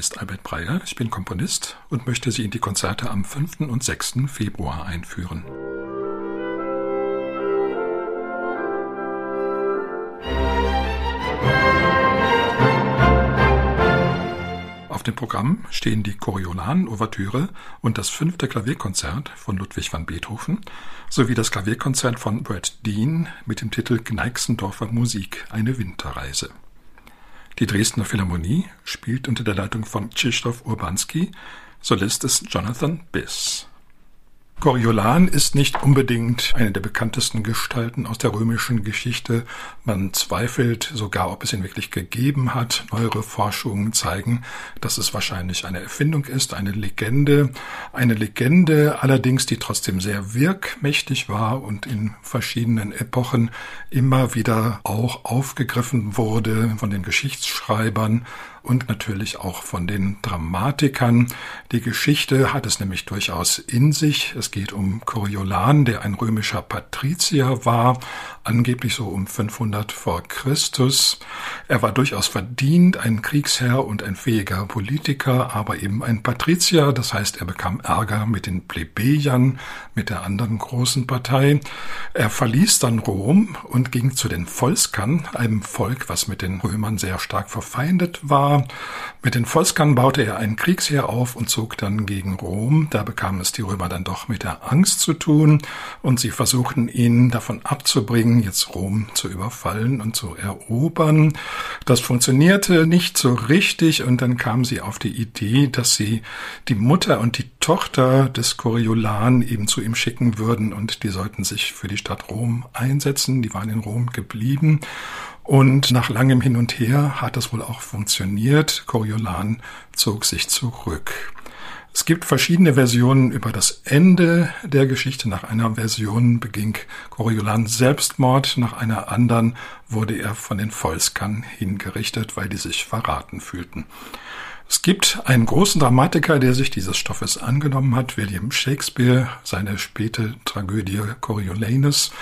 ist Albert Breyer, ich bin Komponist und möchte Sie in die Konzerte am 5. und 6. Februar einführen. Auf dem Programm stehen die Coriolan-Ouvertüre und das fünfte Klavierkonzert von Ludwig van Beethoven sowie das Klavierkonzert von Brad Dean mit dem Titel Gneixendorfer Musik, eine Winterreise. Die Dresdner Philharmonie spielt unter der Leitung von Krzysztof Urbanski, Solist ist Jonathan Biss. Coriolan ist nicht unbedingt eine der bekanntesten Gestalten aus der römischen Geschichte. Man zweifelt sogar, ob es ihn wirklich gegeben hat. Neuere Forschungen zeigen, dass es wahrscheinlich eine Erfindung ist, eine Legende. Eine Legende allerdings, die trotzdem sehr wirkmächtig war und in verschiedenen Epochen immer wieder auch aufgegriffen wurde von den Geschichtsschreibern und natürlich auch von den Dramatikern. Die Geschichte hat es nämlich durchaus in sich. Es geht um Coriolan, der ein römischer Patrizier war, angeblich so um 500 vor Christus. Er war durchaus verdient, ein Kriegsherr und ein fähiger Politiker, aber eben ein Patrizier. Das heißt, er bekam Ärger mit den Plebejern, mit der anderen großen Partei. Er verließ dann Rom und ging zu den Volskern, einem Volk, was mit den Römern sehr stark verfeindet war. Mit den Volskern baute er ein Kriegsheer auf und zog dann gegen Rom. Da bekamen es die Römer dann doch mit der Angst zu tun und sie versuchten ihn davon abzubringen, jetzt Rom zu überfallen und zu erobern. Das funktionierte nicht so richtig und dann kamen sie auf die Idee, dass sie die Mutter und die Tochter des Coriolan eben zu ihm schicken würden und die sollten sich für die Stadt Rom einsetzen. Die waren in Rom geblieben und nach langem Hin und Her hat es wohl auch funktioniert. Coriolan zog sich zurück. Es gibt verschiedene Versionen über das Ende der Geschichte. Nach einer Version beging Coriolan Selbstmord, nach einer anderen wurde er von den Volskern hingerichtet, weil die sich verraten fühlten. Es gibt einen großen Dramatiker, der sich dieses Stoffes angenommen hat, William Shakespeare. Seine späte Tragödie Coriolanus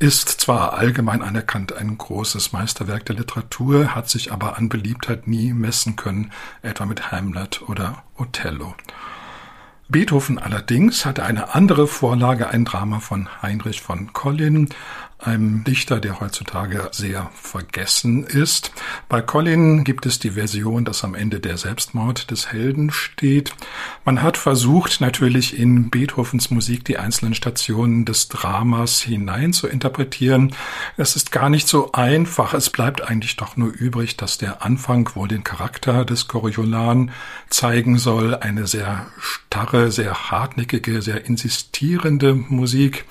ist zwar allgemein anerkannt ein großes Meisterwerk der Literatur, hat sich aber an Beliebtheit nie messen können, etwa mit Hamlet oder Othello. Beethoven allerdings hatte eine andere Vorlage, ein Drama von Heinrich von Collin, einem Dichter, der heutzutage sehr vergessen ist. Bei Collin gibt es die Version, dass am Ende der Selbstmord des Helden steht. Man hat versucht, natürlich in Beethovens Musik die einzelnen Stationen des Dramas hinein zu interpretieren. Es ist gar nicht so einfach. Es bleibt eigentlich doch nur übrig, dass der Anfang wohl den Charakter des Coriolan zeigen soll. Eine sehr starre, sehr hartnäckige, sehr insistierende Musik.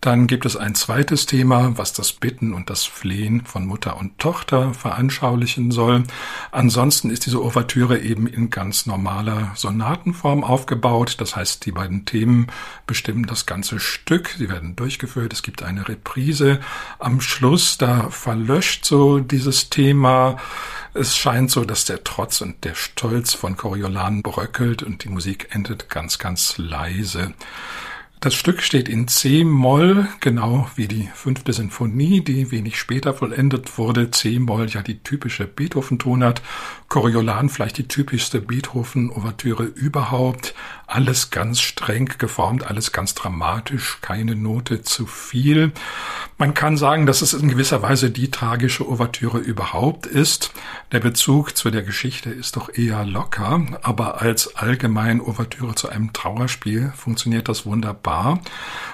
Dann gibt es ein zweites Thema, was das Bitten und das Flehen von Mutter und Tochter veranschaulichen soll. Ansonsten ist diese Ouvertüre eben in ganz normaler Sonatenform aufgebaut. Das heißt, die beiden Themen bestimmen das ganze Stück. Sie werden durchgeführt. Es gibt eine Reprise. Am Schluss, da verlöscht so dieses Thema. Es scheint so, dass der Trotz und der Stolz von Coriolan bröckelt und die Musik endet ganz, ganz leise. Das Stück steht in C-Moll, genau wie die fünfte Sinfonie, die wenig später vollendet wurde. C-Moll ja die typische Beethoven-Tonart, Coriolan vielleicht die typischste Beethoven-Ouvertüre überhaupt. Alles ganz streng geformt, alles ganz dramatisch, keine Note zu viel. Man kann sagen, dass es in gewisser Weise die tragische Ouvertüre überhaupt ist. Der Bezug zu der Geschichte ist doch eher locker, aber als allgemein Ouvertüre zu einem Trauerspiel funktioniert das wunderbar.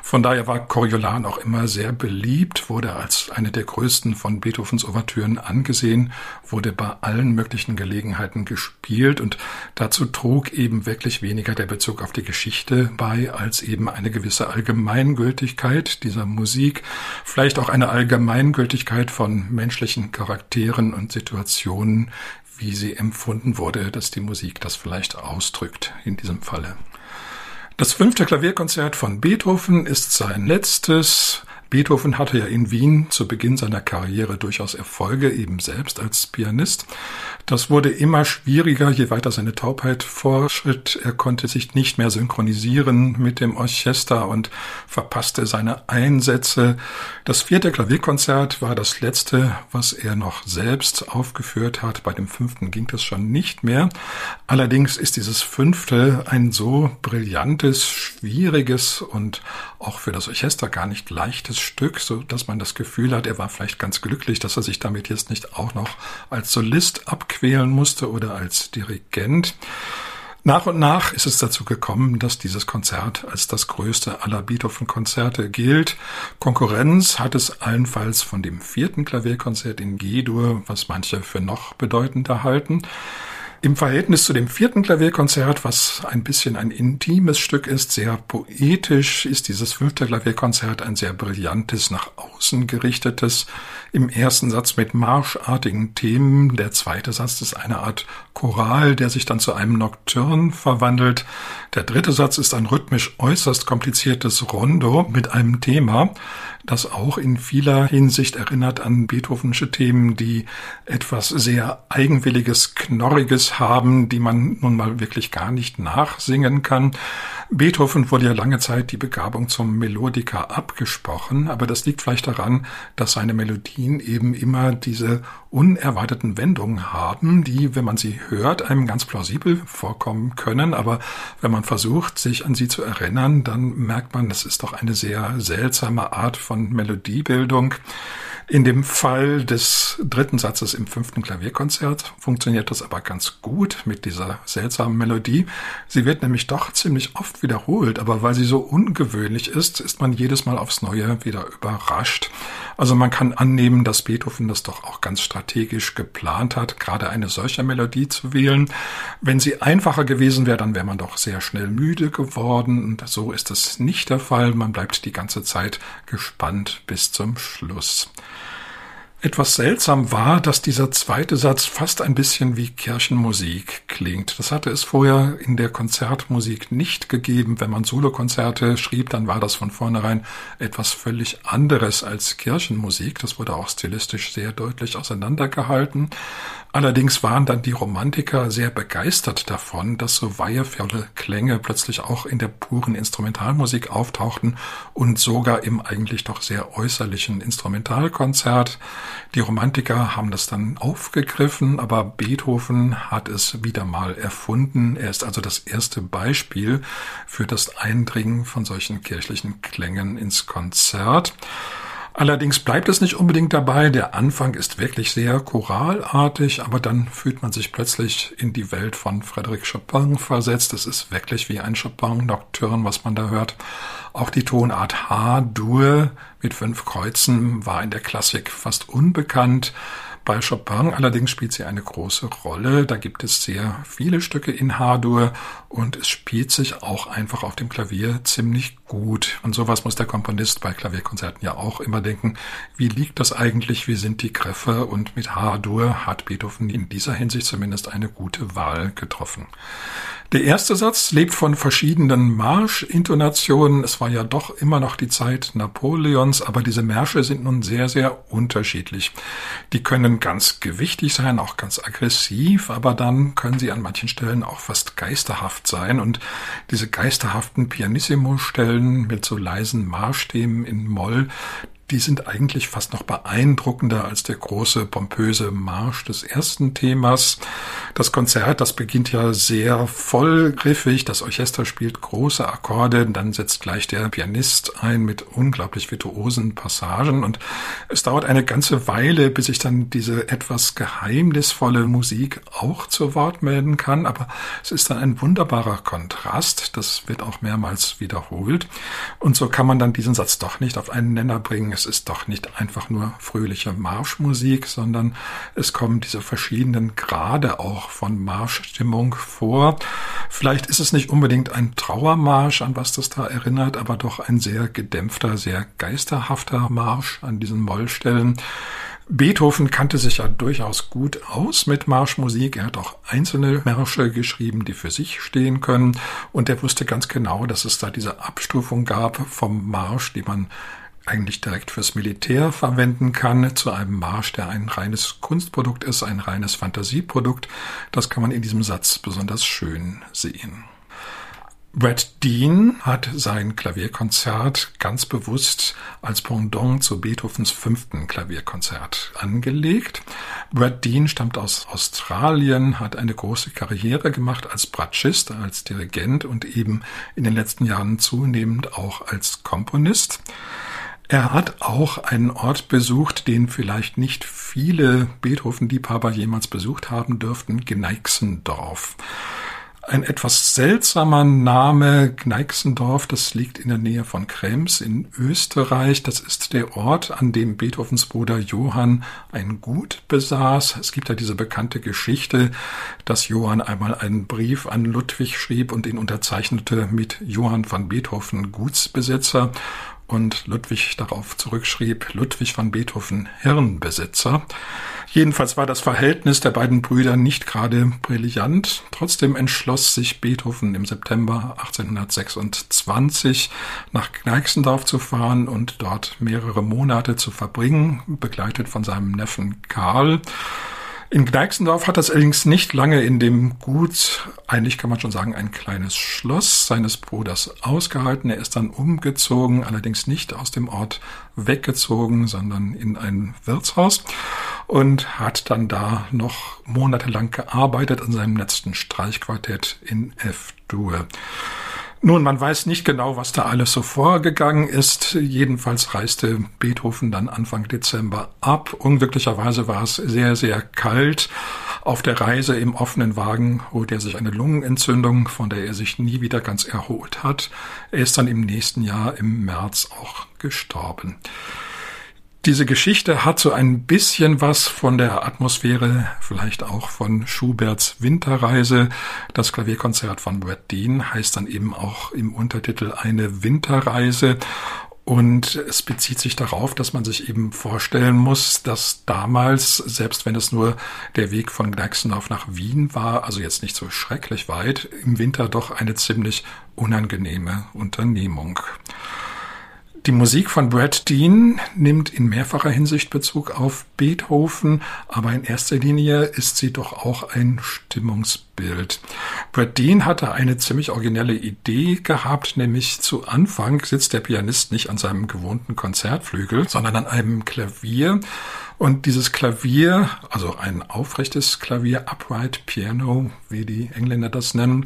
Von daher war Coriolan auch immer sehr beliebt, wurde als eine der größten von Beethovens Ouvertüren angesehen, wurde bei allen möglichen Gelegenheiten gespielt und dazu trug eben wirklich weniger der Bezug auf die Geschichte bei, als eben eine gewisse Allgemeingültigkeit dieser Musik, vielleicht auch eine Allgemeingültigkeit von menschlichen Charakteren und Situationen, wie sie empfunden wurde, dass die Musik das vielleicht ausdrückt in diesem Falle. Das fünfte Klavierkonzert von Beethoven ist sein letztes Beethoven hatte ja in Wien zu Beginn seiner Karriere durchaus Erfolge, eben selbst als Pianist. Das wurde immer schwieriger, je weiter seine Taubheit vorschritt. Er konnte sich nicht mehr synchronisieren mit dem Orchester und verpasste seine Einsätze. Das vierte Klavierkonzert war das letzte, was er noch selbst aufgeführt hat. Bei dem fünften ging das schon nicht mehr. Allerdings ist dieses fünfte ein so brillantes, schwieriges und auch für das Orchester gar nicht leichtes Stück, so dass man das Gefühl hat, er war vielleicht ganz glücklich, dass er sich damit jetzt nicht auch noch als Solist abquälen musste oder als Dirigent. Nach und nach ist es dazu gekommen, dass dieses Konzert als das größte aller Beethoven-Konzerte gilt. Konkurrenz hat es allenfalls von dem vierten Klavierkonzert in G-Dur, was manche für noch bedeutender halten. Im Verhältnis zu dem vierten Klavierkonzert, was ein bisschen ein intimes Stück ist, sehr poetisch, ist dieses fünfte Klavierkonzert ein sehr brillantes, nach außen gerichtetes, im ersten Satz mit marschartigen Themen. Der zweite Satz ist eine Art Choral, der sich dann zu einem Nocturne verwandelt. Der dritte Satz ist ein rhythmisch äußerst kompliziertes Rondo mit einem Thema, das auch in vieler Hinsicht erinnert an Beethovensche Themen, die etwas sehr eigenwilliges, knorriges haben, die man nun mal wirklich gar nicht nachsingen kann. Beethoven wurde ja lange Zeit die Begabung zum Melodiker abgesprochen, aber das liegt vielleicht daran, dass seine Melodien eben immer diese unerwarteten Wendungen haben, die, wenn man sie hört, einem ganz plausibel vorkommen können, aber wenn man versucht, sich an sie zu erinnern, dann merkt man, das ist doch eine sehr seltsame Art von Melodiebildung. In dem Fall des dritten Satzes im fünften Klavierkonzert funktioniert das aber ganz gut mit dieser seltsamen Melodie. Sie wird nämlich doch ziemlich oft wiederholt, aber weil sie so ungewöhnlich ist, ist man jedes Mal aufs Neue wieder überrascht. Also man kann annehmen, dass Beethoven das doch auch ganz strategisch geplant hat, gerade eine solche Melodie zu wählen. Wenn sie einfacher gewesen wäre, dann wäre man doch sehr schnell müde geworden. Und so ist es nicht der Fall. Man bleibt die ganze Zeit gespannt bis zum Schluss. Etwas seltsam war, dass dieser zweite Satz fast ein bisschen wie Kirchenmusik klingt. Das hatte es vorher in der Konzertmusik nicht gegeben. Wenn man Solokonzerte schrieb, dann war das von vornherein etwas völlig anderes als Kirchenmusik. Das wurde auch stilistisch sehr deutlich auseinandergehalten. Allerdings waren dann die Romantiker sehr begeistert davon, dass so weihevolle Klänge plötzlich auch in der puren Instrumentalmusik auftauchten und sogar im eigentlich doch sehr äußerlichen Instrumentalkonzert. Die Romantiker haben das dann aufgegriffen, aber Beethoven hat es wieder mal erfunden. Er ist also das erste Beispiel für das Eindringen von solchen kirchlichen Klängen ins Konzert. Allerdings bleibt es nicht unbedingt dabei. Der Anfang ist wirklich sehr choralartig, aber dann fühlt man sich plötzlich in die Welt von Frédéric Chopin versetzt. Es ist wirklich wie ein Chopin-Nocturne, was man da hört. Auch die Tonart H-Dur mit fünf Kreuzen war in der Klassik fast unbekannt. Bei Chopin allerdings spielt sie eine große Rolle. Da gibt es sehr viele Stücke in H-Dur und es spielt sich auch einfach auf dem Klavier ziemlich gut. Und sowas muss der Komponist bei Klavierkonzerten ja auch immer denken. Wie liegt das eigentlich? Wie sind die Griffe? Und mit H-Dur hat Beethoven in dieser Hinsicht zumindest eine gute Wahl getroffen. Der erste Satz lebt von verschiedenen Marschintonationen. Es war ja doch immer noch die Zeit Napoleons, aber diese Märsche sind nun sehr, sehr unterschiedlich. Die können ganz gewichtig sein, auch ganz aggressiv, aber dann können sie an manchen Stellen auch fast geisterhaft sein. Und diese geisterhaften Pianissimo-Stellen mit so leisen Marschthemen in Moll, die sind eigentlich fast noch beeindruckender als der große, pompöse Marsch des ersten Themas. Das Konzert, das beginnt ja sehr vollgriffig. Das Orchester spielt große Akkorde, dann setzt gleich der Pianist ein mit unglaublich virtuosen Passagen und es dauert eine ganze Weile, bis sich dann diese etwas geheimnisvolle Musik auch zu Wort melden kann. Aber es ist dann ein wunderbarer Kontrast. Das wird auch mehrmals wiederholt. Und so kann man dann diesen Satz doch nicht auf einen Nenner bringen es ist doch nicht einfach nur fröhliche Marschmusik, sondern es kommen diese verschiedenen Grade auch von Marschstimmung vor. Vielleicht ist es nicht unbedingt ein Trauermarsch, an was das da erinnert, aber doch ein sehr gedämpfter, sehr geisterhafter Marsch an diesen Mollstellen. Beethoven kannte sich ja durchaus gut aus mit Marschmusik. Er hat auch einzelne Märsche geschrieben, die für sich stehen können. Und er wusste ganz genau, dass es da diese Abstufung gab vom Marsch, die man eigentlich direkt fürs Militär verwenden kann, zu einem Marsch, der ein reines Kunstprodukt ist, ein reines Fantasieprodukt. Das kann man in diesem Satz besonders schön sehen. Brad Dean hat sein Klavierkonzert ganz bewusst als Pendant zu Beethovens fünften Klavierkonzert angelegt. Brad Dean stammt aus Australien, hat eine große Karriere gemacht als Bratschist, als Dirigent und eben in den letzten Jahren zunehmend auch als Komponist. Er hat auch einen Ort besucht, den vielleicht nicht viele Beethoven-Liebhaber jemals besucht haben dürften, Gneixendorf ein etwas seltsamer Name Gneixendorf, das liegt in der Nähe von Krems in Österreich. Das ist der Ort, an dem Beethovens Bruder Johann ein Gut besaß. Es gibt ja diese bekannte Geschichte, dass Johann einmal einen Brief an Ludwig schrieb und ihn unterzeichnete mit Johann van Beethoven Gutsbesitzer und Ludwig darauf zurückschrieb, Ludwig van Beethoven Hirnbesitzer. Jedenfalls war das Verhältnis der beiden Brüder nicht gerade brillant. Trotzdem entschloss sich Beethoven im September 1826 nach Kneixendorf zu fahren und dort mehrere Monate zu verbringen, begleitet von seinem Neffen Karl. In Gneixendorf hat das allerdings nicht lange in dem Gut, eigentlich kann man schon sagen, ein kleines Schloss seines Bruders ausgehalten. Er ist dann umgezogen, allerdings nicht aus dem Ort weggezogen, sondern in ein Wirtshaus und hat dann da noch monatelang gearbeitet an seinem letzten Streichquartett in F-Dur. Nun, man weiß nicht genau, was da alles so vorgegangen ist. Jedenfalls reiste Beethoven dann Anfang Dezember ab. Unglücklicherweise war es sehr, sehr kalt. Auf der Reise im offenen Wagen holte er sich eine Lungenentzündung, von der er sich nie wieder ganz erholt hat. Er ist dann im nächsten Jahr im März auch gestorben. Diese Geschichte hat so ein bisschen was von der Atmosphäre, vielleicht auch von Schuberts Winterreise. Das Klavierkonzert von Brad Dean heißt dann eben auch im Untertitel eine Winterreise. Und es bezieht sich darauf, dass man sich eben vorstellen muss, dass damals, selbst wenn es nur der Weg von Gnaxendorf nach Wien war, also jetzt nicht so schrecklich weit, im Winter doch eine ziemlich unangenehme Unternehmung. Die Musik von Brad Dean nimmt in mehrfacher Hinsicht Bezug auf Beethoven, aber in erster Linie ist sie doch auch ein Stimmungsbild. Brad Dean hatte eine ziemlich originelle Idee gehabt, nämlich zu Anfang sitzt der Pianist nicht an seinem gewohnten Konzertflügel, sondern an einem Klavier und dieses Klavier, also ein aufrechtes Klavier, upright piano, wie die Engländer das nennen,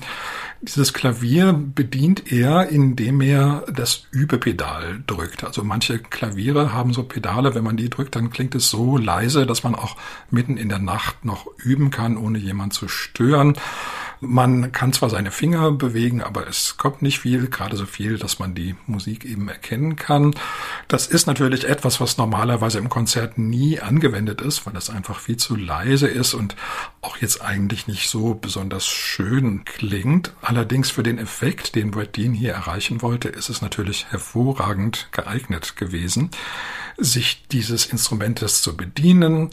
dieses Klavier bedient er, indem er das Übepedal drückt. Also manche Klaviere haben so Pedale, wenn man die drückt, dann klingt es so leise, dass man auch mitten in der Nacht noch üben kann, ohne jemand zu stören. Man kann zwar seine Finger bewegen, aber es kommt nicht viel, gerade so viel, dass man die Musik eben erkennen kann. Das ist natürlich etwas, was normalerweise im Konzert nie angewendet ist, weil es einfach viel zu leise ist und auch jetzt eigentlich nicht so besonders schön klingt. Allerdings für den Effekt, den Brad Dean hier erreichen wollte, ist es natürlich hervorragend geeignet gewesen sich dieses Instrumentes zu bedienen.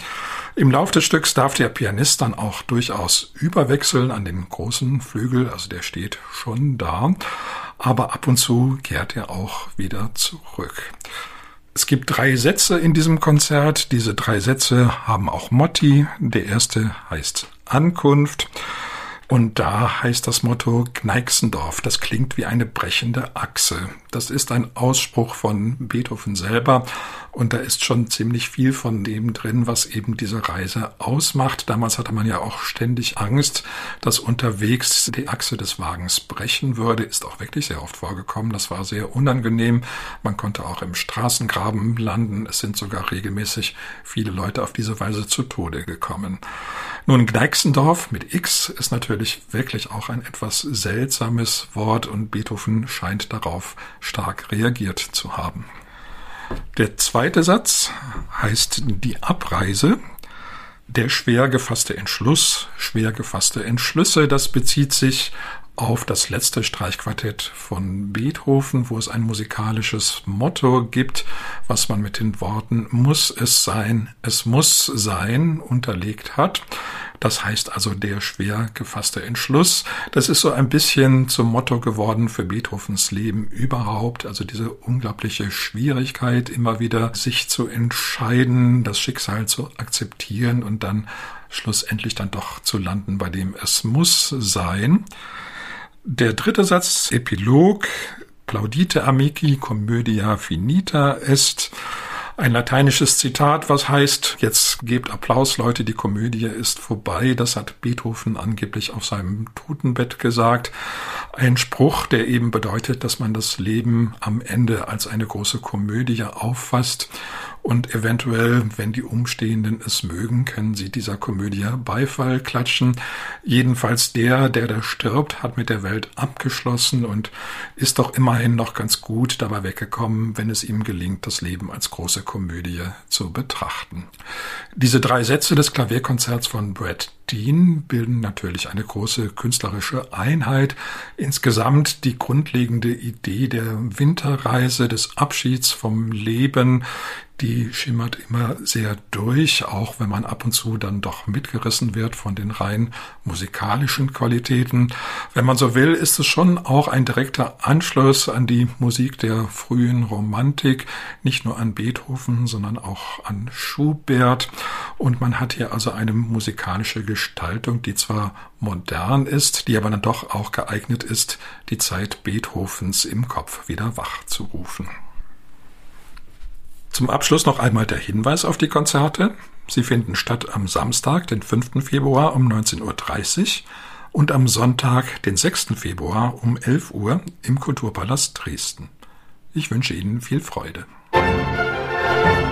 Im Lauf des Stücks darf der Pianist dann auch durchaus überwechseln an den großen Flügel, also der steht schon da, aber ab und zu kehrt er auch wieder zurück. Es gibt drei Sätze in diesem Konzert. Diese drei Sätze haben auch Motti. Der erste heißt Ankunft. Und da heißt das Motto Gneixendorf. Das klingt wie eine brechende Achse. Das ist ein Ausspruch von Beethoven selber. Und da ist schon ziemlich viel von dem drin, was eben diese Reise ausmacht. Damals hatte man ja auch ständig Angst, dass unterwegs die Achse des Wagens brechen würde. Ist auch wirklich sehr oft vorgekommen. Das war sehr unangenehm. Man konnte auch im Straßengraben landen. Es sind sogar regelmäßig viele Leute auf diese Weise zu Tode gekommen. Nun, Gneixendorf mit X ist natürlich wirklich auch ein etwas seltsames Wort und Beethoven scheint darauf stark reagiert zu haben. Der zweite Satz heißt die Abreise. Der schwer gefasste Entschluss, schwer gefasste Entschlüsse, das bezieht sich auf das letzte Streichquartett von Beethoven, wo es ein musikalisches Motto gibt, was man mit den Worten muss es sein, es muss sein unterlegt hat. Das heißt also der schwer gefasste Entschluss. Das ist so ein bisschen zum Motto geworden für Beethovens Leben überhaupt. Also diese unglaubliche Schwierigkeit, immer wieder sich zu entscheiden, das Schicksal zu akzeptieren und dann schlussendlich dann doch zu landen, bei dem es muss sein. Der dritte Satz, Epilog, Plaudite amici commedia finita est ein lateinisches Zitat, was heißt, jetzt gebt Applaus, Leute, die Komödie ist vorbei. Das hat Beethoven angeblich auf seinem Totenbett gesagt. Ein Spruch, der eben bedeutet, dass man das Leben am Ende als eine große Komödie auffasst und eventuell, wenn die Umstehenden es mögen, können sie dieser Komödie Beifall klatschen. Jedenfalls der, der da stirbt, hat mit der Welt abgeschlossen und ist doch immerhin noch ganz gut dabei weggekommen, wenn es ihm gelingt, das Leben als große Komödie zu betrachten. Diese drei Sätze des Klavierkonzerts von Brad Dean bilden natürlich eine große künstlerische Einheit. Insgesamt die grundlegende Idee der Winterreise, des Abschieds vom Leben, die schimmert immer sehr durch, auch wenn man ab und zu dann doch mitgerissen wird von den rein musikalischen Qualitäten. Wenn man so will, ist es schon auch ein direkter Anschluss an die Musik der frühen Romantik, nicht nur an Beethoven, sondern auch an Schubert. Und man hat hier also eine musikalische Gestaltung, die zwar modern ist, die aber dann doch auch geeignet ist, die Zeit Beethovens im Kopf wieder wach zu rufen. Zum Abschluss noch einmal der Hinweis auf die Konzerte. Sie finden statt am Samstag, den 5. Februar um 19.30 Uhr und am Sonntag, den 6. Februar um 11 Uhr im Kulturpalast Dresden. Ich wünsche Ihnen viel Freude. Musik